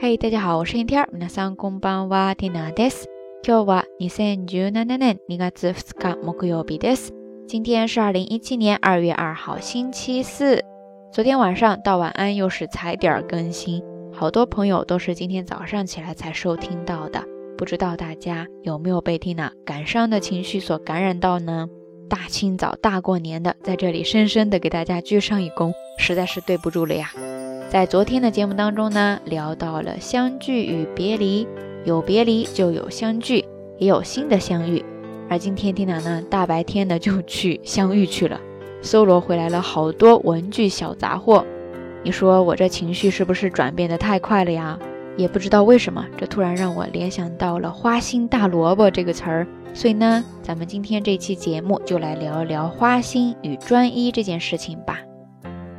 嘿，大家好，我是天天。皆さんこんばんは、ティナです。今日は二千十七年二月二日木曜日です。今天是二零一七年二月二号星期四。昨天晚上到晚安又是踩点更新，好多朋友都是今天早上起来才收听到的。不知道大家有没有被缇娜感伤的情绪所感染到呢？大清早大过年的，在这里深深的给大家鞠上一躬，实在是对不住了呀。 在昨天的节目当中呢，聊到了相聚与别离，有别离就有相聚，也有新的相遇。而今天天娜呢，大白天的就去相遇去了，搜罗回来了好多文具小杂货。你说我这情绪是不是转变的太快了呀？也不知道为什么，这突然让我联想到了“花心大萝卜”这个词儿。所以呢，咱们今天这期节目就来聊一聊花心与专一这件事情吧。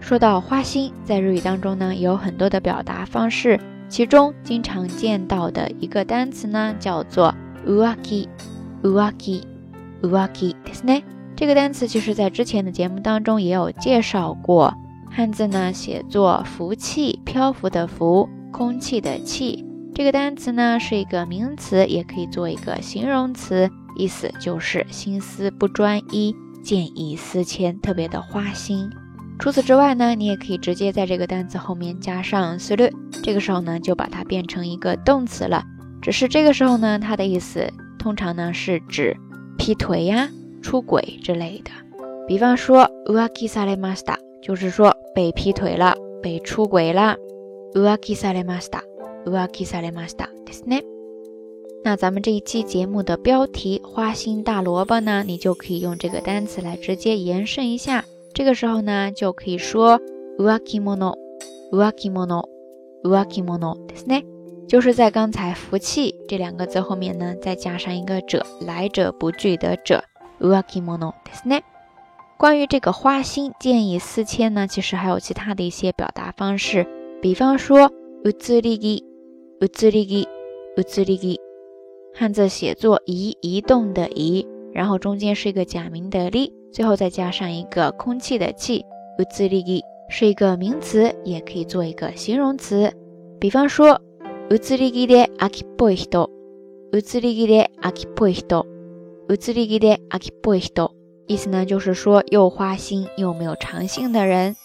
说到花心，在日语当中呢，有很多的表达方式，其中经常见到的一个单词呢，叫做 uaki，uaki，uaki，ですね。这个单词其实在之前的节目当中也有介绍过，汉字呢写作浮气，漂浮的浮，空气的气。这个单词呢是一个名词，也可以做一个形容词，意思就是心思不专一，见异思迁，特别的花心。 除此之外呢，你也可以直接在这个单词后面加上する，这个时候呢就把它变成一个动词了。只是这个时候呢，它的意思通常呢是指劈腿呀、出轨之类的。比方说浮気されました，就是说被劈腿了、被出轨了。浮気されました、浮気されましたですね。那咱们这一期节目的标题“花心大萝卜”呢，你就可以用这个单词来直接延伸一下。 这个时候呢，就可以说浮気者、浮気者、浮気者ですね。就是在刚才“福气”这两个字后面呢，再加上一个者，来者不拒的者，浮気者ですね。关于这个花心见异思迁呢，其实还有其他的一些表达方式，比方说移り気、移り気、移り気，汉字写作移移动的移，然后中间是一个假名的り。 最后再加上一个空气的气，うつりぎ是一个名词，也可以做一个形容词。比方说，うつりぎで秋っぽい人，うつりぎで秋っぽい人，うつりぎで秋っぽい人，意思呢就是说又花心又没有长性的人。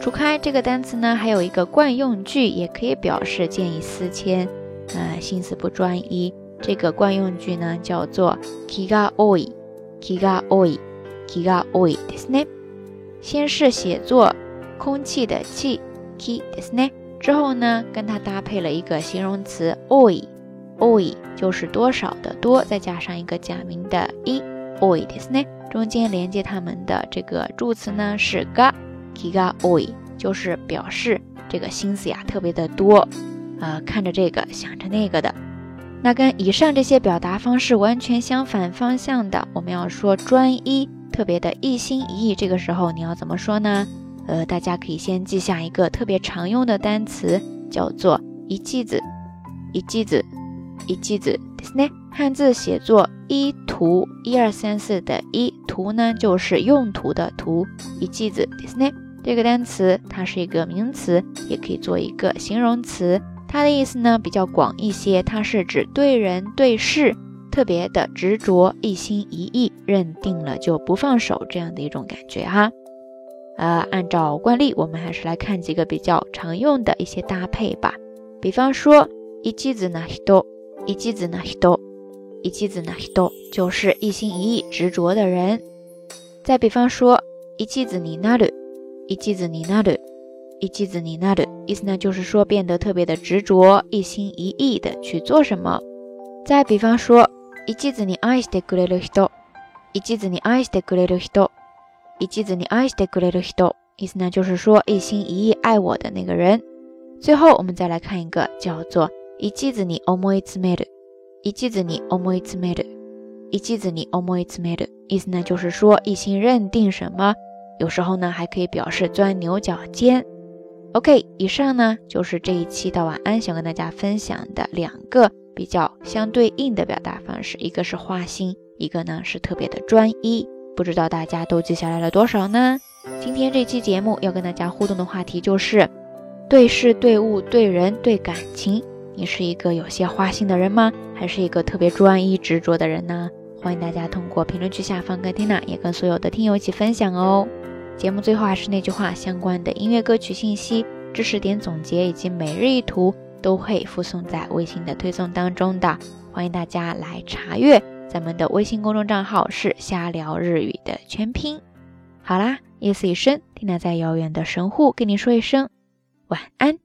除开这个单词呢，还有一个惯用句，也可以表示见异思迁，呃，心思不专一。这个惯用句呢叫做気が多い， 気が多い。気が多いですね。先是写作空气的气気ですね，之后呢，跟它搭配了一个形容词多い，多い就是多少的多，再加上一个假名的い，多いですね。中间连接它们的这个助词呢是が，気が多い，就是表示这个心思呀特别的多，呃，看着这个想着那个的。那跟以上这些表达方式完全相反方向的，我们要说专一。 特别的一心一意，这个时候你要怎么说呢？呃，大家可以先记下一个特别常用的单词，叫做一记子，一记子，一记子。汉字写作一图，一二三四的一图呢，就是用途的图。一记子，这个单词它是一个名词，也可以做一个形容词。它的意思呢比较广一些，它是指对人对事。特别的执着，一心一意，认定了就不放手，这样的一种感觉哈。呃，按照惯例，我们还是来看几个比较常用的一些搭配吧。比方说，一季子那多，一季子那多，一季子那多，就是一心一意、执着的人。再比方说，一季子你那的，一季子你那的，一季子你那的，意思呢就是说变得特别的执着，一心一意的去做什么。再比方说。一途に愛してくれる人，一途に愛してくれる人，一途に愛してくれる人，意思呢就是说一心一意爱我的那个人。最后我们再来看一个叫做一途に思い詰める，一途に思い詰める，一途に思い詰める，意思呢就是说一心认定什么，有时候呢还可以表示钻牛角尖。OK，以上呢就是这一期的晚安想跟大家分享的两个。 比较相对应的表达方式，一个是花心，一个呢是特别的专一。不知道大家都记下来了多少呢？今天这期节目要跟大家互动的话题就是：对事、对物、对人、对感情，你是一个有些花心的人吗？还是一个特别专一执着的人呢？欢迎大家通过评论区下方跟 Tina 也跟所有的听友一起分享哦。节目最后还是那句话，相关的音乐歌曲信息、知识点总结以及每日一图都会附送在微信的推送当中的，欢迎大家来查阅。咱们的微信公众账号是“瞎聊日语”的全拼。好啦，夜色已深听娜在遥远的神户跟你说一声晚安。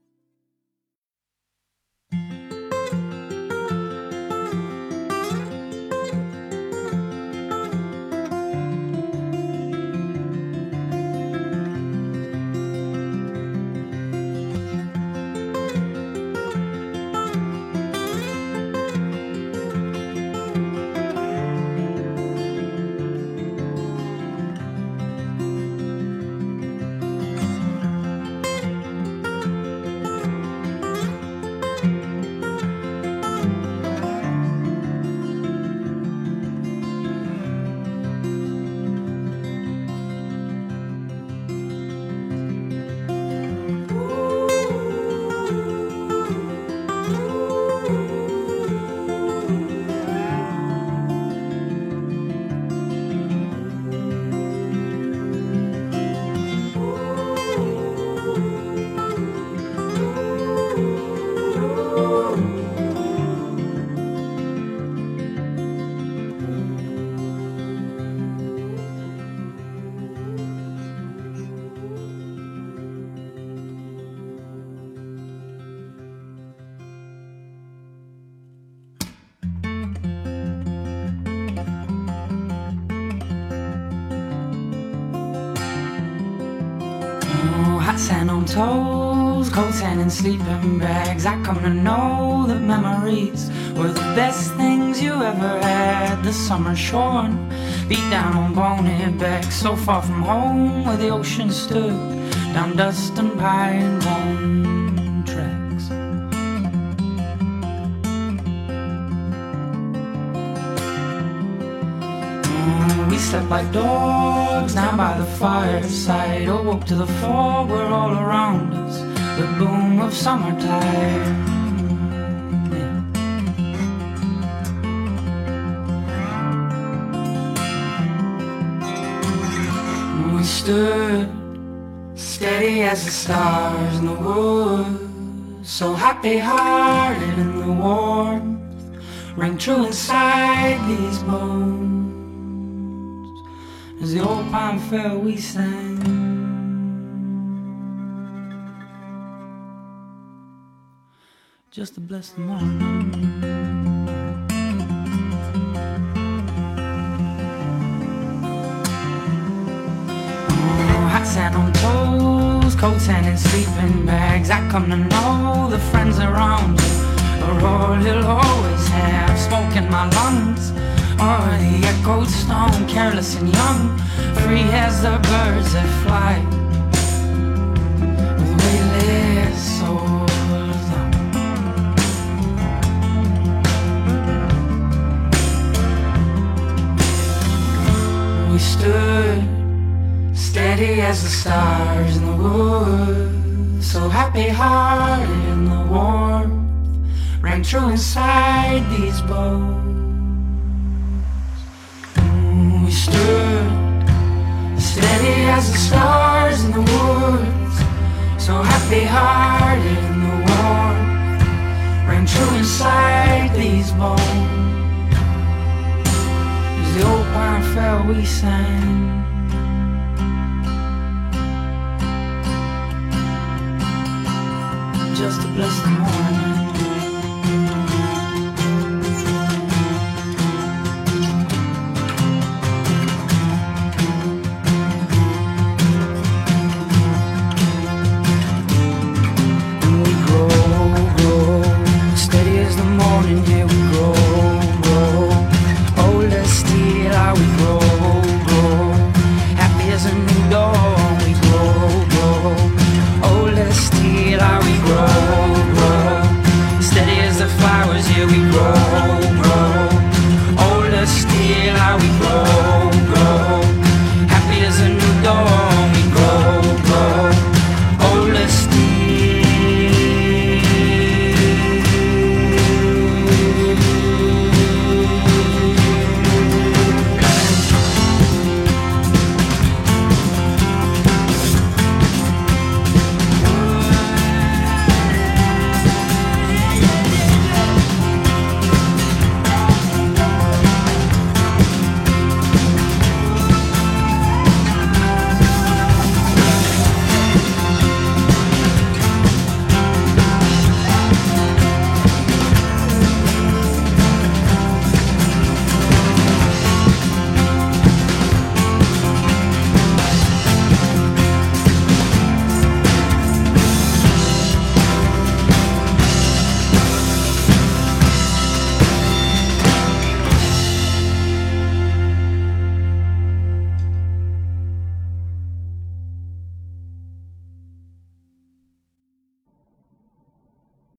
Sand on toes, cold sand and sleeping bags. I come to know that memories were the best things you ever had. The summer shorn, beat down on bony back, so far from home where the ocean stood, down dust and pine bone slept like dogs down by the fireside. Awoke to the fog were all around us. The boom of summertime. We stood steady as the stars in the woods, so happy hearted in the warmth rang true inside these bones. As the old pine fell, we sang. Just to bless the morning. Hot sand on toes, cold sand in sleeping bags. I come to know the friends around you are all you'll always have. Smoke in my lungs, or the echoed stone, careless and young, free as the birds that fly. With weightless souls. We stood steady as the stars in the woods, so happy hearted in the warmth rang true inside these bones. We stood steady as the stars in the woods, so happy hearted in the warmth rang true inside these bones. As the old pine fell, we sang. Just to bless the morning.